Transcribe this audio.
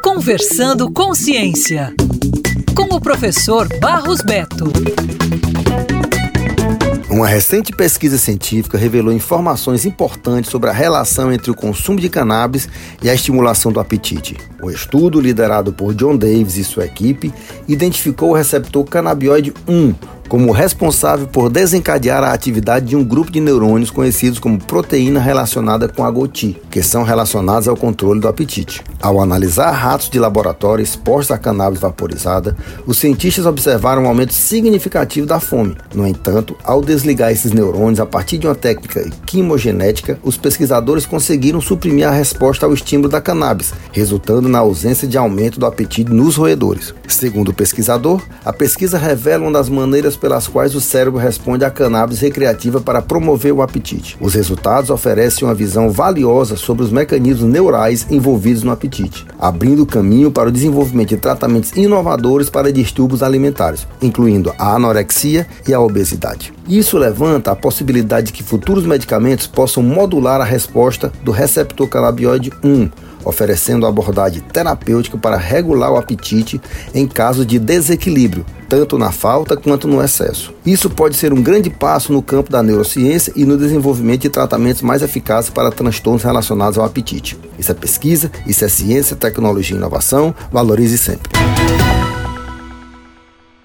Conversando com Ciência, com o professor Barros Beto. Uma recente pesquisa científica revelou informações importantes sobre a relação entre o consumo de cannabis e a estimulação do apetite. O estudo, liderado por John Davis e sua equipe, identificou o receptor canabinoide 1 como responsável por desencadear a atividade de um grupo de neurônios conhecidos como proteína relacionada com a GOTI, que são relacionados ao controle do apetite. Ao analisar ratos de laboratório expostos à cannabis vaporizada, os cientistas observaram um aumento significativo da fome. No entanto, ao desligar esses neurônios a partir de uma técnica quimogenética, os pesquisadores conseguiram suprimir a resposta ao estímulo da cannabis, resultando na ausência de aumento do apetite nos roedores. Segundo o pesquisador, a pesquisa revela uma das maneiras pelas quais o cérebro responde à cannabis recreativa para promover o apetite. Os resultados oferecem uma visão valiosa sobre os mecanismos neurais envolvidos no apetite, abrindo caminho para o desenvolvimento de tratamentos inovadores para distúrbios alimentares, incluindo a anorexia e a obesidade. Isso levanta a possibilidade de que futuros medicamentos possam modular a resposta do receptor canabinoide 1 oferecendo abordagem terapêutica para regular o apetite em caso de desequilíbrio, tanto na falta quanto no excesso. Isso pode ser um grande passo no campo da neurociência e no desenvolvimento de tratamentos mais eficazes para transtornos relacionados ao apetite. Isso é pesquisa, isso é ciência, tecnologia e inovação. Valorize sempre.